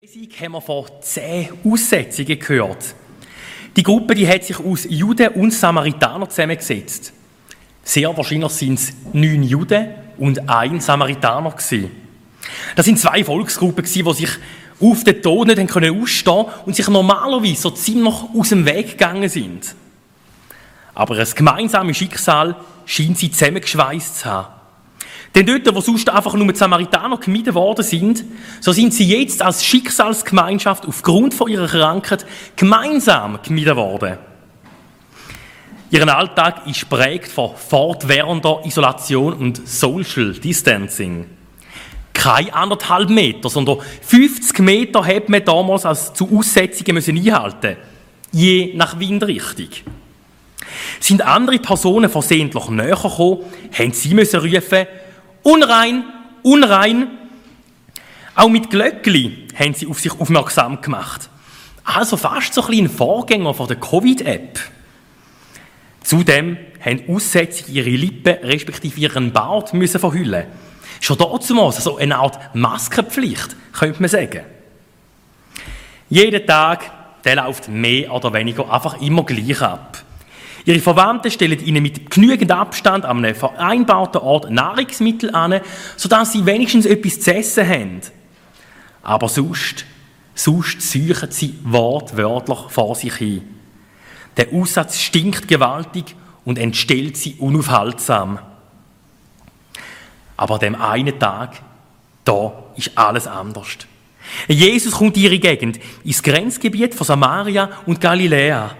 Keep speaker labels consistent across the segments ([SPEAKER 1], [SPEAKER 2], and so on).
[SPEAKER 1] Lesung haben wir von zehn Aussetzungen gehört. Die Gruppe die hat sich aus Juden und Samaritanern zusammengesetzt. Sehr wahrscheinlich sind es neun Juden und ein Samaritaner gewesen. Das sind zwei Volksgruppen gewesen, die sich auf den Tod nicht können ausstehen und sich normalerweise so ziemlich aus dem Weg gegangen sind. Aber ein gemeinsames Schicksal scheint sie zusammengeschweißt zu haben. Denn dort, wo sonst einfach nur die Samaritaner gemieden worden sind, so sind sie jetzt als Schicksalsgemeinschaft aufgrund von ihrer Krankheit gemeinsam gemieden worden. Ihren Alltag ist prägt von fortwährender Isolation und Social Distancing. Kein anderthalb Meter, sondern 50 Meter hat man damals als zu Aussetzungen müssen einhalten je nach Windrichtung. Sind andere Personen versehentlich näher gekommen, haben sie müssen rufen, Unrein, unrein. Auch mit Glöckli haben sie auf sich aufmerksam gemacht. Also fast so ein bisschen Vorgänger von der Covid-App. Zudem haben Aussätzige ihre Lippen respektive ihren Bart müssen verhüllen. Schon dazu so eine Art Maskenpflicht, könnte man sagen. Jeden Tag, der läuft mehr oder weniger einfach immer gleich ab. Ihre Verwandten stellen ihnen mit genügend Abstand an einem vereinbarten Ort Nahrungsmittel an, sodass sie wenigstens etwas zu essen haben. Aber sonst, sonst suchen sie wortwörtlich vor sich hin. Der Aussatz stinkt gewaltig und entstellt sie unaufhaltsam. Aber an dem einen Tag, da ist alles anders. Jesus kommt in ihre Gegend, ins Grenzgebiet von Samaria und Galiläa.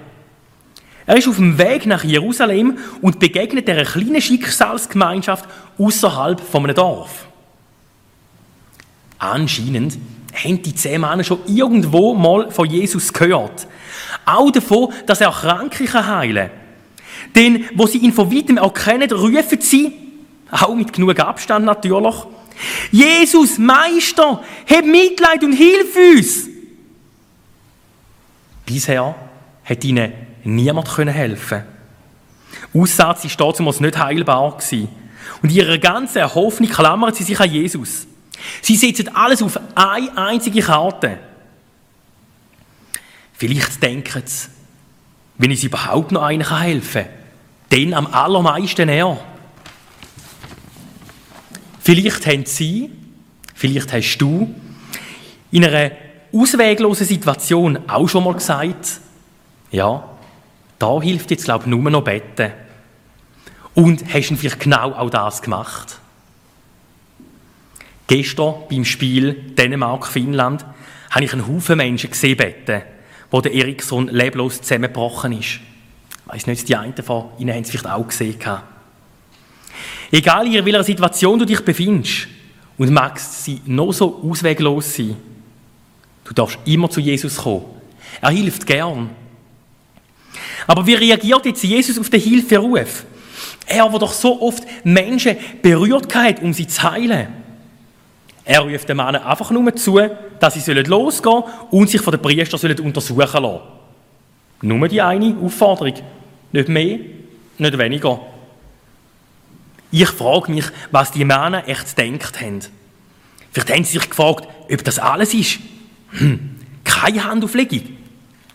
[SPEAKER 1] Er ist auf dem Weg nach Jerusalem und begegnet einer kleinen Schicksalsgemeinschaft außerhalb von einem Dorf. Anscheinend haben die zehn Männer schon irgendwo mal von Jesus gehört. Auch davon, dass er Kranke heilen kann. Denn wo sie ihn von weitem erkennen, rufen sie, auch mit genug Abstand natürlich, Jesus, Meister, hab Mitleid und hilf uns! Bisher hat ihnen niemand helfen Aussatz war damals nicht heilbar. Gewesen. Und in ihrer ganzen Hoffnung klammern sie sich an Jesus. Sie setzen alles auf eine einzige Karte. Vielleicht denken sie, wenn ich überhaupt noch einen helfen kann, dann am allermeisten er. Vielleicht haben sie, vielleicht hast du in einer ausweglosen Situation auch schon mal gesagt, ja, da hilft jetzt, glaube ich, nur noch beten. Und hast du vielleicht genau auch das gemacht? Gestern beim Spiel Dänemark-Finnland habe ich einen Haufen Menschen gesehen beten, wo der Eriksson leblos zusammengebrochen ist. Ich weiss nicht, die einen von Ihnen haben es vielleicht auch gesehen. Egal in welcher Situation du dich befindest und magst sie noch so ausweglos sein, du darfst immer zu Jesus kommen. Er hilft gern. Aber wie reagiert jetzt Jesus auf den Hilferuf? Er, der doch so oft Menschen berührt hat, um sie zu heilen. Er ruft den Männern einfach nur zu, dass sie losgehen sollen und sich von den Priestern untersuchen lassen. Nur die eine Aufforderung. Nicht mehr, nicht weniger. Ich frage mich, was die Männer echt gedacht haben. Vielleicht haben sie sich gefragt, ob das alles ist. Hm, keine Handauflegung,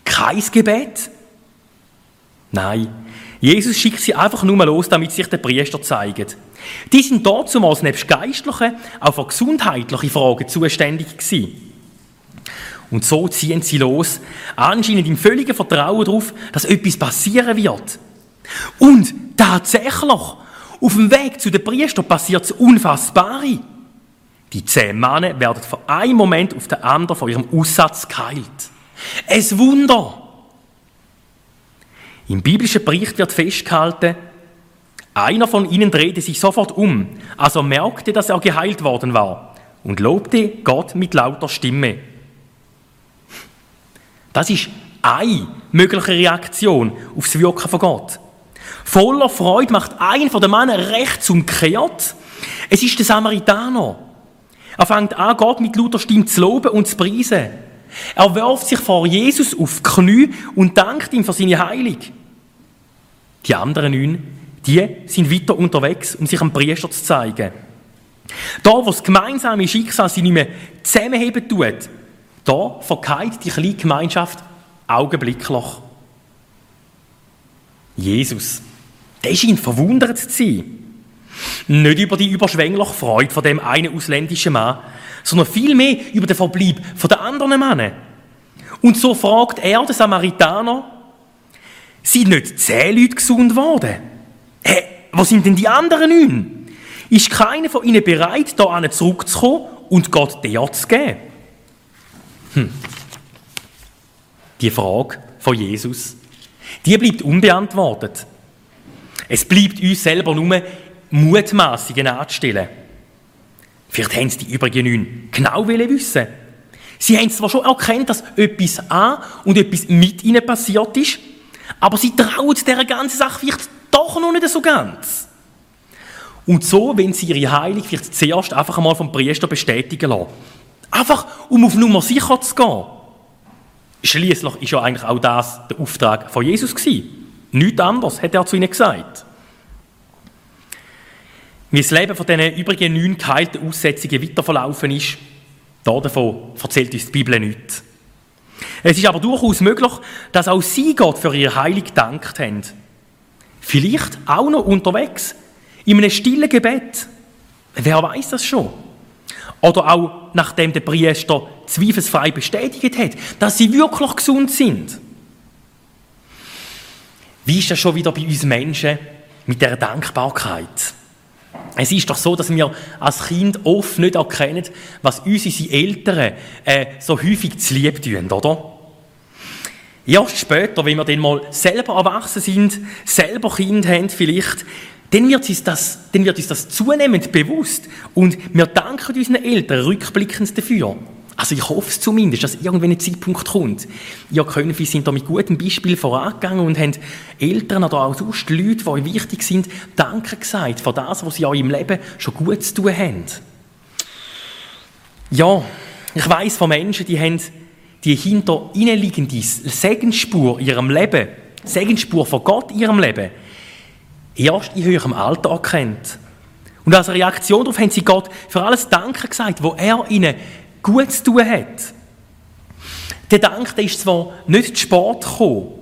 [SPEAKER 1] kein Gebet. Nein, Jesus schickt sie einfach nur los, damit sich der Priester zeigen. Die sind dort zumals nebst geistlichen, auch für gesundheitliche Fragen zuständig gewesen. Und so ziehen sie los, anscheinend im völligen Vertrauen darauf, dass etwas passieren wird. Und tatsächlich, auf dem Weg zu den Priestern passiert das Unfassbare. Die zehn Männer werden von einem Moment auf den anderen von ihrem Aussatz geheilt. Es Wunder! Im biblischen Bericht wird festgehalten, einer von ihnen drehte sich sofort um, als er merkte, dass er geheilt worden war, und lobte Gott mit lauter Stimme. Das ist eine mögliche Reaktion auf das Wirken von Gott. Voller Freude macht ein von den Männern rechts umkehrt. Es ist der Samaritaner. Er fängt an, Gott mit lauter Stimme zu loben und zu preisen. Er wirft sich vor Jesus auf die Knie und dankt ihm für seine Heilung. Die anderen neun, die sind weiter unterwegs, um sich am Priester zu zeigen. Da, wo das gemeinsame Schicksal sie nicht mehr zusammenheben tut, Da verkeilt die kleine Gemeinschaft augenblicklich. Jesus, der scheint verwundert zu sein. Nicht über die überschwängliche Freude von dem einen ausländischen Mann, sondern vielmehr über den Verbleib von den anderen Männern. Und so fragt er, den Samaritaner, sind nicht zehn Leute gesund worden? Hä, hey, wo sind denn die anderen neun? Ist keiner von ihnen bereit, da zurückzukommen und Gott der zu geben? Hm. Die Frage von Jesus, die bleibt unbeantwortet. Es bleibt uns selber nur Mutmaßungen anzustellen. Vielleicht haben es die übrigen neun genau wissen. Sie haben zwar schon erkannt, dass etwas an und etwas mit ihnen passiert ist, aber sie trauen dieser ganzen Sache vielleicht doch noch nicht so ganz. Und so, wenn sie ihre Heilung vielleicht zuerst einfach einmal vom Priester bestätigen lassen. Einfach, um auf Nummer sicher zu gehen. Schließlich ist ja eigentlich auch das der Auftrag von Jesus gewesen. Nichts anderes, hat er zu ihnen gesagt. Wie das Leben von diesen übrigen neun geheilten Aussetzungen weiterverlaufen ist, davon erzählt uns die Bibel nichts. Es ist aber durchaus möglich, dass auch sie Gott für ihre Heilung gedankt haben. Vielleicht auch noch unterwegs, in einem stillen Gebet. Wer weiß das schon? Oder auch nachdem der Priester zweifelsfrei bestätigt hat, dass sie wirklich gesund sind. Wie ist das schon wieder bei uns Menschen mit der Dankbarkeit? Es ist doch so, dass wir als Kind oft nicht erkennen, was uns unsere Eltern äh, so häufig zu lieb tun, oder? Erst später, wenn wir dann mal selber erwachsen sind, selber Kind haben vielleicht, dann wird, uns das, dann wird uns das zunehmend bewusst und wir danken unseren Eltern rückblickend dafür. Also ich hoffe es zumindest, dass irgendwann ein Zeitpunkt kommt. Ihr Könige sind da mit gutem Beispiel vorangegangen und haben Eltern oder auch sonst Leute, die euch wichtig sind, Danke gesagt für das, was sie in im Leben schon gut zu tun haben. Ja, ich weiß von Menschen, die haben die hinter ihnen liegende Segensspur in ihrem Leben, Segensspur von Gott in ihrem Leben, erst in höherem Alter erkennt. Und als Reaktion darauf haben sie Gott für alles Danke gesagt, wo er ihnen gut zu tun hat. Der Dank der ist zwar nicht zu spät gekommen,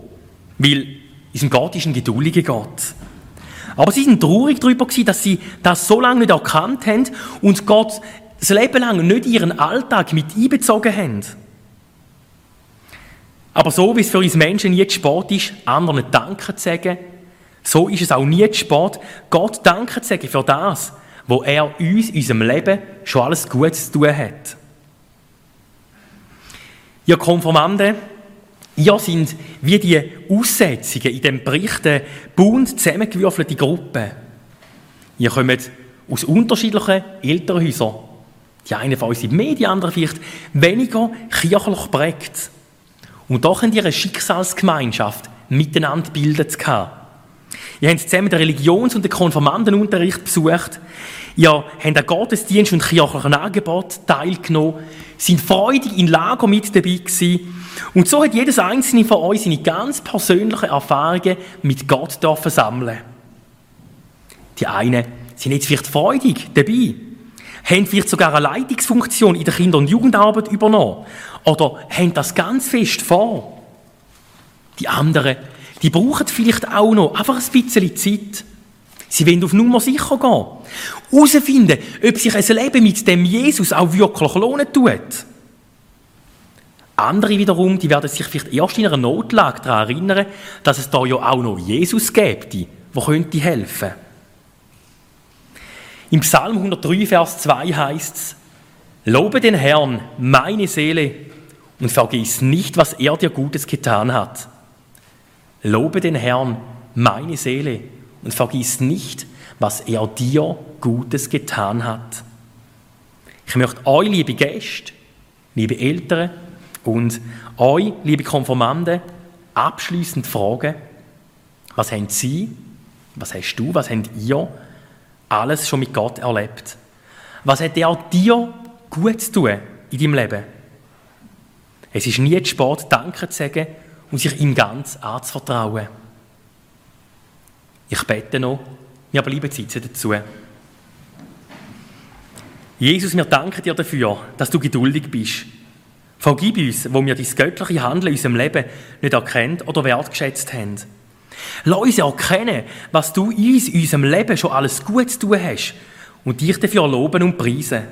[SPEAKER 1] weil unser Gott ist ein geduldiger Gott. Aber sie sind traurig darüber dass sie das so lange nicht erkannt haben und Gott das Leben lang nicht ihren Alltag mit einbezogen haben. Aber so wie es für uns Menschen nie zu spät ist, anderen Danke zu sagen, so ist es auch nie zu spät, Gott Danke zu sagen für das, wo er uns in unserem Leben schon alles Gutes zu tun hat. Ihr Konformanden, ihr sind wie die Aussetzungen in dem Bericht bunt zusammengewürfelte Gruppen. Ihr kommt aus unterschiedlichen Elternhäusern. Die einen von uns sind mehr, die anderen vielleicht weniger kirchlich prägt. Und doch haben ihr eine Schicksalsgemeinschaft miteinander gebildet. Ihr habt zusammen den Religions- und den Konformandenunterricht besucht. Ihr habt an Gottesdienst und kirchlichen Angebot teilgenommen, sind freudig in Lager mit dabei gewesen. Und so hat jedes einzelne von euch seine ganz persönlichen Erfahrungen mit Gott dürfen sammeln. Die einen sind jetzt vielleicht freudig dabei, haben vielleicht sogar eine Leitungsfunktion in der Kinder- und Jugendarbeit übernommen oder haben das ganz fest vor. Die anderen, die brauchen vielleicht auch noch einfach ein bisschen Zeit. Sie wollen auf Nummer sicher gehen. Herausfinden, ob sich ein Leben mit dem Jesus auch wirklich lohnen tut. Andere wiederum, die werden sich vielleicht erst in einer Notlage daran erinnern, dass es da ja auch noch Jesus gibt, der könnte helfen. Im Psalm 103, Vers 2 heißt es, Lobe den Herrn, meine Seele, und vergiss nicht, was er dir Gutes getan hat. Lobe den Herrn, meine Seele, und vergiss nicht, was er dir Gutes getan hat. Ich möchte euch, liebe Gäste, liebe Eltern und euch, liebe Konformanden, abschließend fragen, was haben Sie, was hast du, was habt ihr alles schon mit Gott erlebt? Was hat er dir gut zu tun in deinem Leben? Es ist nie zu spät, Danke zu sagen und sich ihm ganz anzuvertrauen. Ich bete noch, wir bleiben sitzen dazu. Jesus, wir danken dir dafür, dass du geduldig bist. Vergib uns, wo wir dein göttliche Handeln in unserem Leben nicht erkannt oder wertgeschätzt haben. Lass uns erkennen, was du uns in unserem Leben schon alles gut zu tun hast und dich dafür loben und preisen.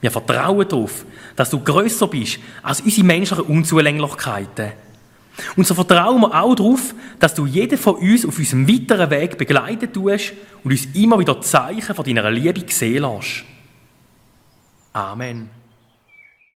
[SPEAKER 1] Wir vertrauen darauf, dass du grösser bist als unsere menschlichen Unzulänglichkeiten. Und so vertrauen wir auch darauf, dass du jeden von uns auf unserem weiteren Weg begleiten tust und uns immer wieder Zeichen von deiner Liebe sehen lässt. Amen.